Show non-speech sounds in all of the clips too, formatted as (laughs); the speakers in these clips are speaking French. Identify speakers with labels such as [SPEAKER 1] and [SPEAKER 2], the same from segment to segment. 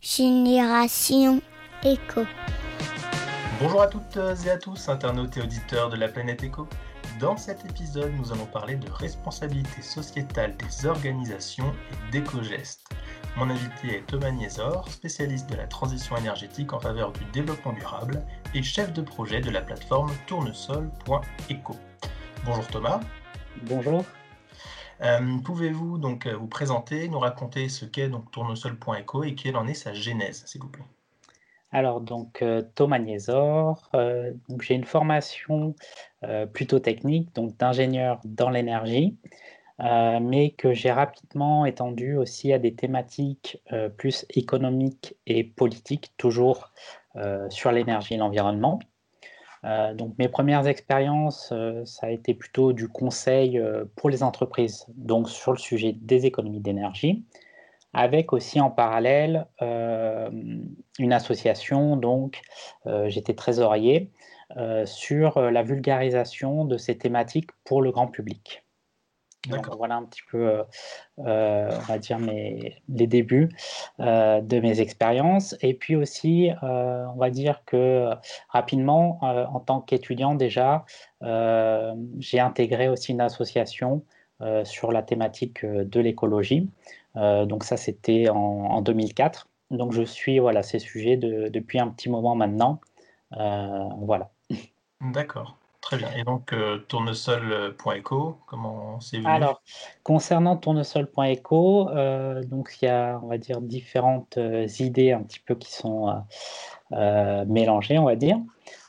[SPEAKER 1] Génération Éco.
[SPEAKER 2] Bonjour à toutes et à tous, internautes et auditeurs de la planète Éco. Dans cet épisode, nous allons parler de responsabilité sociétale des organisations et d'éco-gestes. Mon invité est Thomas Niesor, spécialiste de la transition énergétique en faveur du développement durable et chef de projet de la plateforme tournesol.eco. Bonjour Thomas.
[SPEAKER 3] Bonjour.
[SPEAKER 2] Euh, pouvez-vous donc euh, vous présenter, nous raconter ce qu'est donc tournesol.eco et quelle en est sa genèse, s'il vous plaît?
[SPEAKER 3] Alors donc euh, Thomas Niesor, j'ai une formation plutôt technique, donc d'ingénieur dans l'énergie, mais que j'ai rapidement étendue aussi à des thématiques plus économiques et politiques, toujours sur l'énergie et l'environnement. Euh, donc mes premières expériences, euh, ça a été plutôt du conseil euh, pour les entreprises, donc sur le sujet des économies d'énergie, avec aussi en parallèle une association, donc j'étais trésorier, sur la vulgarisation de ces thématiques pour le grand public voilà un petit peu, euh, euh, on va dire, mes, les débuts euh, de mes expériences. Et puis aussi, on va dire que rapidement, en tant qu'étudiant déjà, j'ai intégré aussi une association sur la thématique de l'écologie. donc ça, c'était en, en, 2004. Donc je suis voilà, ces sujets de, depuis un petit moment maintenant. voilà.
[SPEAKER 2] D'accord. Très bien. Et donc, euh, tournesol.eco, comment c'est venu?
[SPEAKER 3] Alors, concernant tournesol.eco, euh, donc il y a, on va dire, différentes euh, idées un petit peu qui sont euh, mélangées, on va dire.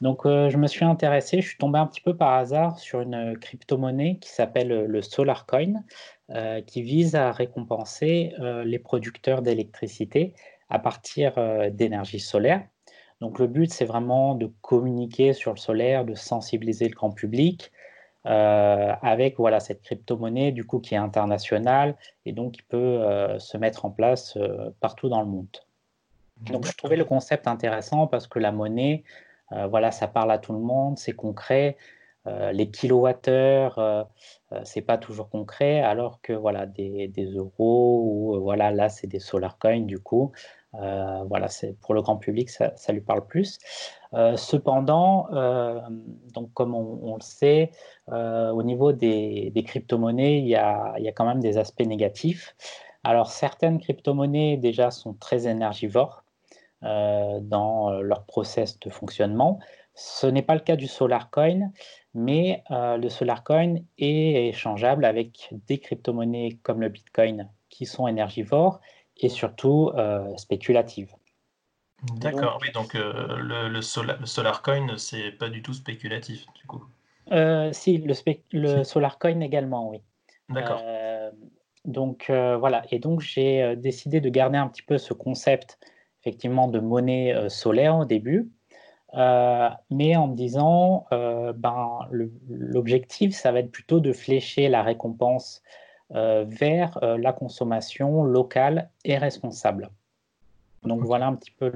[SPEAKER 3] Donc, je me suis intéressé, je suis tombé un petit peu par hasard sur une crypto-monnaie qui s'appelle le SolarCoin, qui vise à récompenser les producteurs d'électricité à partir d'énergie solaire. Donc le but, c'est vraiment de communiquer sur le solaire, de sensibiliser le grand public euh, avec voilà, cette crypto-monnaie du coup qui est internationale et donc qui peut euh, se mettre en place euh, partout dans le monde. Donc je trouvais le concept intéressant parce que la monnaie, voilà, ça parle à tout le monde, c'est concret. Les kilowattheures, c'est pas toujours concret, alors que voilà des, euros ou voilà là c'est des solar coins du coup. Euh, voilà, c'est pour le grand public, ça, lui parle plus. Euh, cependant, euh, comme on, le sait, au niveau des, crypto-monnaies, il y, a, il y, a, quand même des aspects négatifs. Alors, certaines crypto-monnaies déjà sont très énergivores dans leur process de fonctionnement. Ce n'est pas le cas du SolarCoin, mais le SolarCoin est échangeable avec des crypto-monnaies comme le Bitcoin qui sont énergivores et surtout euh, spéculative.
[SPEAKER 2] D'accord, oui, donc euh, le, le, solar, le SolarCoin, c'est pas du tout spéculatif, du coup.
[SPEAKER 3] Euh, si, le, le SolarCoin également, oui.
[SPEAKER 2] D'accord.
[SPEAKER 3] donc voilà, et donc j'ai décidé de garder un petit peu ce concept, effectivement, de monnaie solaire au début, mais en me disant, ben, l'objectif, ça va être plutôt de flécher la récompense euh, vers euh, la consommation locale et responsable. Donc voilà un petit peu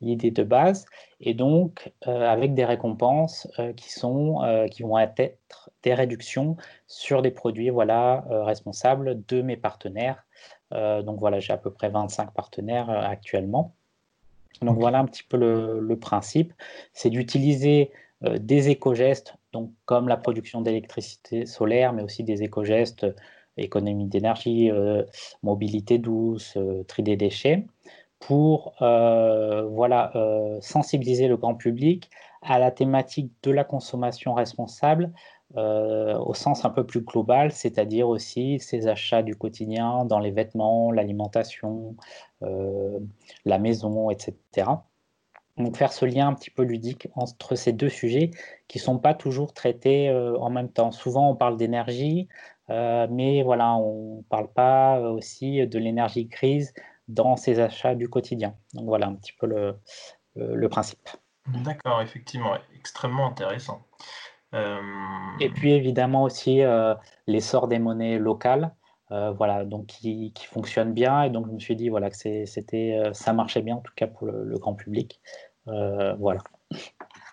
[SPEAKER 3] l'idée de base. Et donc euh, avec des récompenses qui, sont, qui vont être des réductions sur des produits voilà, responsables de mes partenaires. Donc voilà, j'ai à peu près 25 partenaires actuellement. Donc voilà un petit peu le, le principe. C'est d'utiliser des éco-gestes, donc comme la production d'électricité solaire, mais aussi des éco-gestes économie d'énergie, euh, mobilité douce, euh, tri des déchets, pour euh, voilà, sensibiliser le grand public à la thématique de la consommation responsable au sens un peu plus global, c'est-à-dire aussi ces achats du quotidien dans les vêtements, l'alimentation, la maison, etc. Donc faire ce lien un petit peu ludique entre ces deux sujets qui ne sont pas toujours traités en même temps. Souvent on parle d'énergie, euh, mais voilà, on ne parle pas aussi de l'énergie grise dans ses achats du quotidien. Donc voilà un petit peu le, le, principe.
[SPEAKER 2] D'accord, effectivement, extrêmement intéressant.
[SPEAKER 3] Euh, Et puis évidemment aussi euh, l'essor des monnaies locales, voilà, donc qui, qui fonctionnent bien. Et donc je me suis dit voilà que c'était, ça marchait bien en tout cas pour le, le grand public. voilà.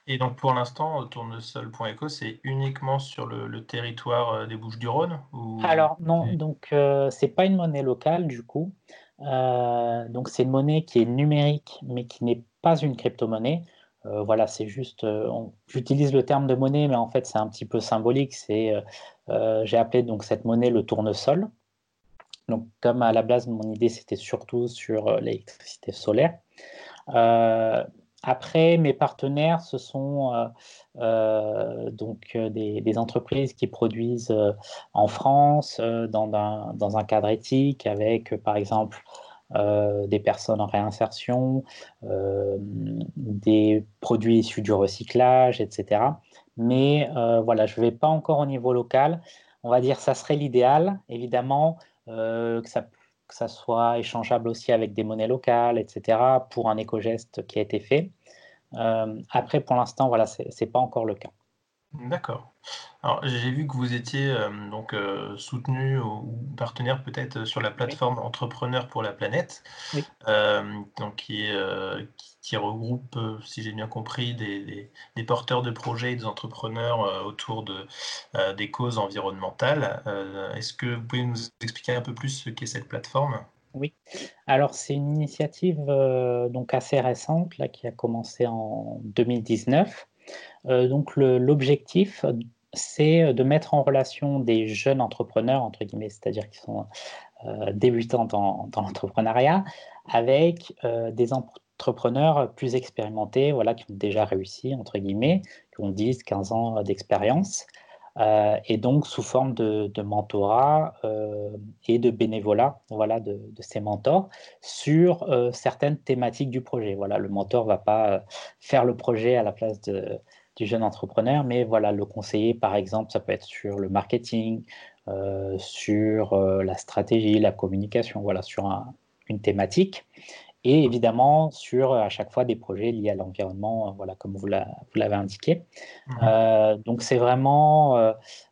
[SPEAKER 2] Et donc pour l'instant, tournesol.eco, c'est uniquement sur le, territoire euh, des Bouches-du-Rhône
[SPEAKER 3] Alors non, donc euh, c'est pas une monnaie locale du coup. donc c'est une monnaie qui est numérique, mais qui n'est pas une crypto-monnaie. Voilà, c'est juste, j'utilise le terme de monnaie, mais en fait c'est un petit peu symbolique. C'est, j'ai appelé donc cette monnaie le tournesol. Donc, comme à la base, mon idée, c'était surtout sur euh, l'électricité solaire. Euh, après, mes partenaires, ce sont euh, donc des, entreprises qui produisent en France dans un, dans, un, cadre éthique avec, par exemple, des personnes en réinsertion, des produits issus du recyclage, etc. Mais voilà, je ne vais pas encore au niveau local. On va dire ça serait l'idéal. Évidemment, euh, que, ça, que soit échangeable aussi avec des monnaies locales, etc., pour un éco-geste qui a été fait. Euh, après, pour l'instant, voilà, ce n'est pas encore le cas.
[SPEAKER 2] D'accord. Alors, j'ai vu que vous étiez euh, donc euh, soutenu ou partenaire peut-être sur la plateforme Entrepreneurs pour la planète, euh, donc qui, qui, regroupe, si j'ai bien compris, des, des, porteurs de projets et des entrepreneurs autour de, des causes environnementales. Est-ce que vous pouvez nous expliquer un peu plus ce qu'est cette plateforme?
[SPEAKER 3] Oui. Alors, c'est une initiative donc assez récente là, qui a commencé en 2019 euh, donc l'objectif, c'est de mettre en relation des jeunes entrepreneurs, entre guillemets, c'est-à-dire qui sont euh, débutants dans, l'entrepreneuriat, avec euh, des entrepreneurs plus expérimentés, voilà, qui ont déjà réussi, entre guillemets, qui ont 10, 15 ans d'expérience, et donc sous forme de, mentorat et de bénévolat voilà, de, ces mentors sur certaines thématiques du projet. Voilà, le mentor ne va pas faire le projet à la place de, du jeune entrepreneur, mais voilà, le conseiller, par exemple, ça peut être sur le marketing, euh, sur euh, la stratégie, la communication, voilà, sur une thématique. Et évidemment, sur à chaque fois des projets liés à l'environnement, voilà, comme vous l'avez indiqué. Mmh. donc, c'est vraiment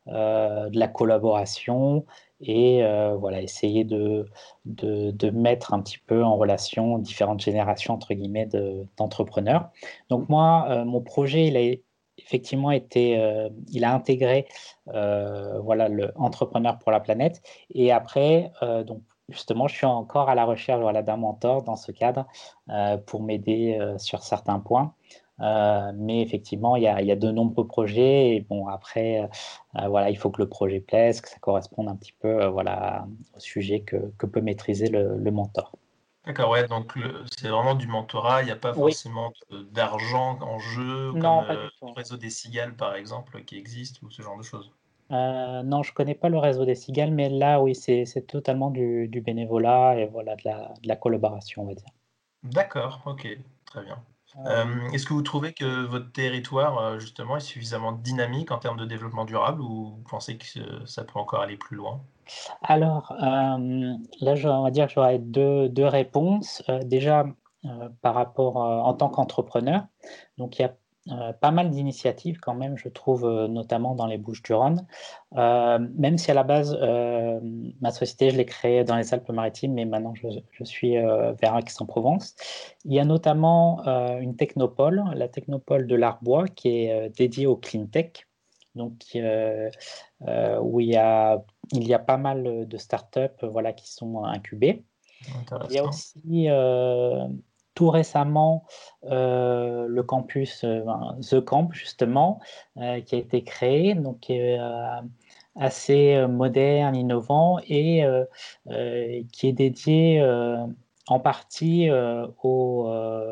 [SPEAKER 3] de la collaboration et voilà, essayer de, de, de, mettre un petit peu en relation différentes générations, entre guillemets, d'entrepreneurs. donc, moi, mon projet, il a effectivement euh, il a intégré euh, voilà, le entrepreneur pour la planète. Et après, euh, donc justement, je suis encore à la recherche voilà, d'un mentor dans ce cadre pour m'aider sur certains points. mais effectivement, il y, a, de nombreux projets. Et bon, après, voilà, il faut que le projet plaise, que ça corresponde un petit peu voilà, au sujet que, peut maîtriser le mentor.
[SPEAKER 2] D'accord, ouais, donc c'est vraiment du mentorat, il n'y a pas forcément d'argent en jeu, comme euh, le réseau des cigales, par exemple, qui existe, ou ce genre de choses?
[SPEAKER 3] Euh, non, je ne connais pas le réseau des cigales, mais là, oui, c'est totalement du, bénévolat et voilà, de la, de la collaboration, on va dire.
[SPEAKER 2] D'accord, ok, très bien. Euh, est-ce que vous trouvez que votre territoire, justement, est suffisamment dynamique en termes de développement durable ou vous pensez que ça peut encore aller plus loin?
[SPEAKER 3] Alors, euh, là, on va dire que j'aurais deux, deux réponses. Euh, déjà, euh, par rapport en tant qu'entrepreneur, donc il y a pas mal d'initiatives quand même, je trouve, notamment dans les Bouches-du-Rhône. même si à la base, ma société, je l'ai créée dans les Alpes-Maritimes, mais maintenant je, je suis vers Aix-en-Provence. Il y a notamment une technopole, la technopole de l'Arbois, qui est dédiée au clean tech donc euh, euh, où il y, a, il y a pas mal de startups voilà, qui sont incubées. Il y a aussi euh, tout récemment le campus The Camp justement qui a été créé donc qui est assez moderne, innovant et qui est dédié en partie aux,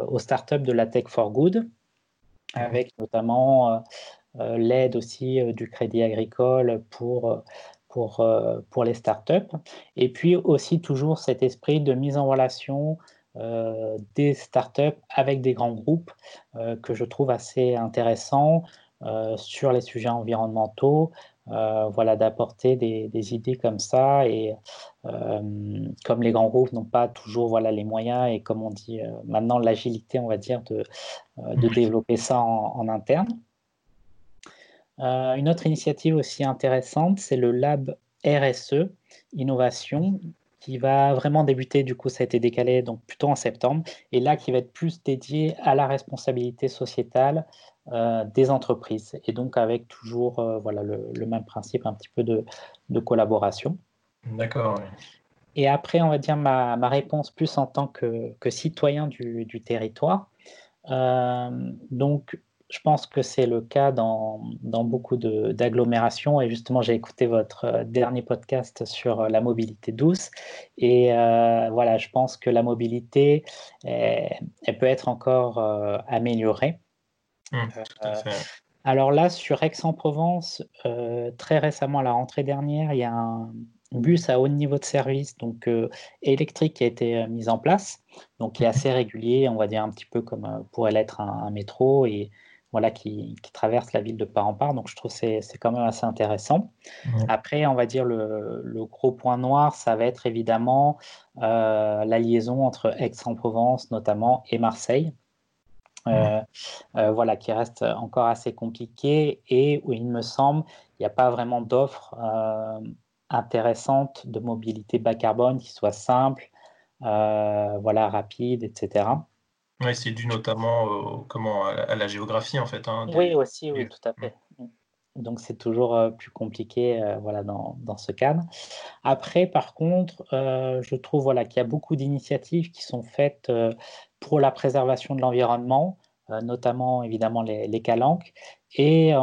[SPEAKER 3] aux, startups de la Tech for Good avec notamment euh, l'aide aussi euh, du crédit agricole pour, euh, pour, pour les startups. Et puis aussi toujours cet esprit de mise en relation euh, des startups avec des grands groupes que je trouve assez intéressant sur les sujets environnementaux. voilà, d'apporter des, des, idées comme ça et comme les grands groupes n'ont pas toujours voilà les moyens et comme on dit maintenant l'agilité, on va dire, de, de développer ça en interne. Euh, une autre initiative aussi intéressante, c'est le Lab RSE Innovation qui va vraiment débuter, du coup ça a été décalé donc plutôt en septembre, et là qui va être plus dédié à la responsabilité sociétale euh, des entreprises, et donc avec toujours euh, voilà, le, même principe, un petit peu de, collaboration.
[SPEAKER 2] D'accord.
[SPEAKER 3] et après, on va dire ma, ma, réponse plus en tant que, que citoyen du, du territoire. donc, je pense que c'est le cas dans, dans beaucoup d'agglomérations. Et justement, j'ai écouté votre euh, dernier podcast sur euh, la mobilité douce. Et euh, voilà, je pense que la mobilité, elle, peut être encore améliorée. Mmh, alors là, sur Aix-en-Provence, très récemment, à la rentrée dernière, il y a un bus à haut niveau de service, donc électrique, qui a été mis en place, donc qui est mmh assez régulier, on va dire un petit peu comme pourrait l'être un, un, métro et voilà, qui, traverse la ville de part en part. Donc, je trouve que c'est quand même assez intéressant. Après, on va dire le, le, gros point noir, ça va être évidemment euh, la liaison entre Aix-en-Provence notamment et Marseille. Euh, euh, voilà, qui reste encore assez compliqué et où il me semble il n'y a pas vraiment d'offres intéressantes de mobilité bas carbone qui soit simple, voilà, rapide, etc.
[SPEAKER 2] Oui, c'est dû notamment comment, à, la géographie, en fait. Hein,
[SPEAKER 3] oui, aussi, oui, tout à fait. Mmh. Donc, c'est toujours plus compliqué voilà, dans, dans, ce cadre. Après, par contre, je trouve voilà, qu'il y a beaucoup d'initiatives qui sont faites pour la préservation de l'environnement, notamment évidemment les, calanques. Et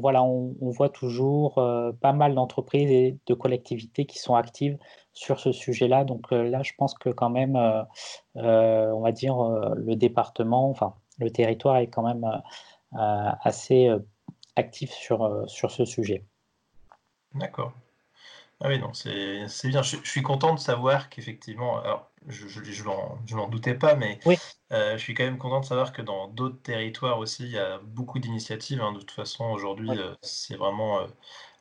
[SPEAKER 3] voilà, on, voit toujours pas mal d'entreprises et de collectivités qui sont actives sur ce sujet-là. Donc euh, là, je pense que quand même, euh, euh, on va dire, le département, enfin, le territoire est quand même assez actif sur, sur ce sujet.
[SPEAKER 2] D'accord. Ah oui, non, c'est bien. Je, suis content de savoir qu'effectivement, je je, n'en doutais pas, mais je suis quand même content de savoir que dans d'autres territoires aussi, il y a beaucoup d'initiatives. Hein. De toute façon, aujourd'hui, c'est vraiment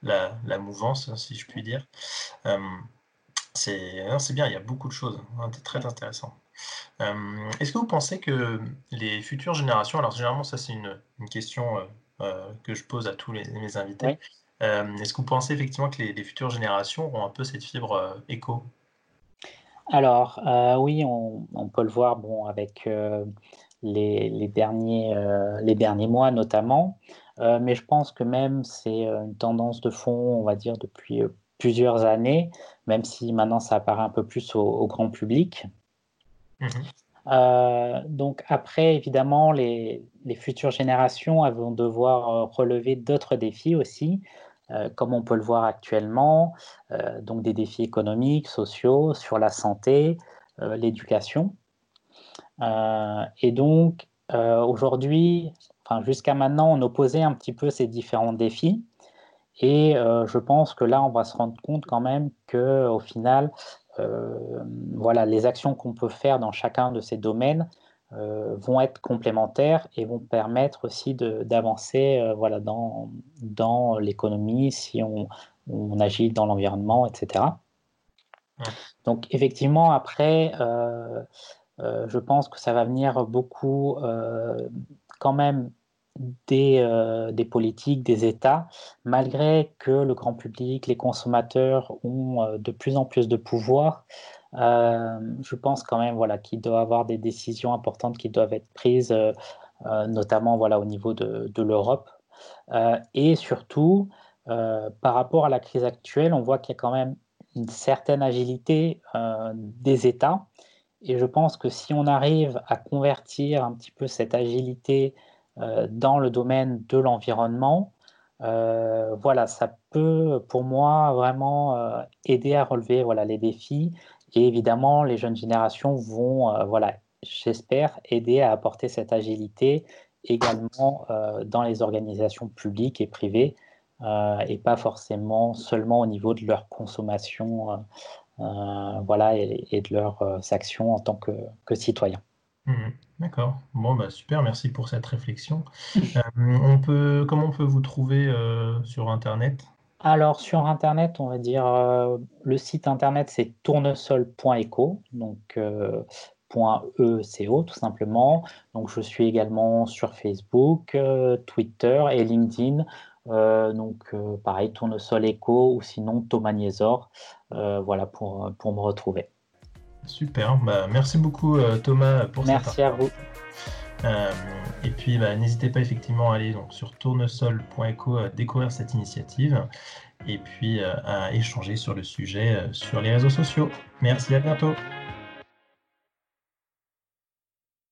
[SPEAKER 2] la, la, mouvance, si je puis dire. C'est bien, il y a beaucoup de choses, hein, très intéressant. Euh, est-ce que vous pensez que les futures générations, alors généralement ça c'est une, question euh, euh, que je pose à tous les, mes invités, est-ce que vous pensez effectivement que les, futures générations auront un peu cette fibre éco?
[SPEAKER 3] Alors oui, on, peut le voir bon, avec les, derniers, les derniers mois notamment, mais je pense que même c'est une tendance de fond, on va dire, depuis plusieurs années, même si maintenant ça apparaît un peu plus au, grand public. Mhm. Euh, donc après, évidemment, les, futures générations vont devoir euh, relever d'autres défis aussi, euh, comme on peut le voir actuellement, donc des défis économiques, sociaux, sur la santé, l'éducation. et donc, aujourd'hui, enfin, jusqu'à maintenant, on opposait un petit peu ces différents défis. Et euh, je pense que là, on va se rendre compte quand même que, au final, euh, voilà, les actions qu'on peut faire dans chacun de ces domaines euh, vont être complémentaires et vont permettre aussi d'avancer voilà, dans, dans l'économie si on, on, agit dans l'environnement, etc. Donc effectivement, après, je pense que ça va venir beaucoup quand même euh, des, politiques, des États, malgré que le grand public, les consommateurs ont euh, de plus en plus de pouvoir. Euh, je pense quand même voilà, qu'il doit y avoir des décisions importantes qui doivent être prises, notamment voilà, au niveau de, l'Europe. et surtout, par rapport à la crise actuelle, on voit qu'il y a quand même une certaine agilité des États. Et je pense que si on arrive à convertir un petit peu cette agilité euh, dans le domaine de l'environnement, euh, voilà, ça peut pour moi vraiment euh, aider à relever voilà, les défis. Et évidemment, les jeunes générations vont, voilà, j'espère, aider à apporter cette agilité également dans les organisations publiques et privées, et pas forcément seulement au niveau de leur consommation voilà, et, de leurs actions en tant que, que citoyens.
[SPEAKER 2] Mmh D'accord. Bon, bah, super, merci pour cette réflexion. (laughs) Euh, on peut, comment on peut vous trouver euh, sur Internet?
[SPEAKER 3] Alors, sur Internet, on va dire, euh, le site Internet, c'est tournesol.eco, donc .eco, tout simplement. Donc, je suis également sur Facebook, Twitter et LinkedIn. donc, pareil, Tournesol Eco ou sinon Thomas Niesor, voilà, pour, pour me retrouver.
[SPEAKER 2] Super, bah, merci beaucoup euh, Thomas pour
[SPEAKER 3] Merci à vous.
[SPEAKER 2] Euh, et puis bah, n'hésitez pas effectivement à aller donc, sur tournesol.eco à découvrir cette initiative. et puis à échanger sur le sujet sur les réseaux sociaux. Merci, à bientôt.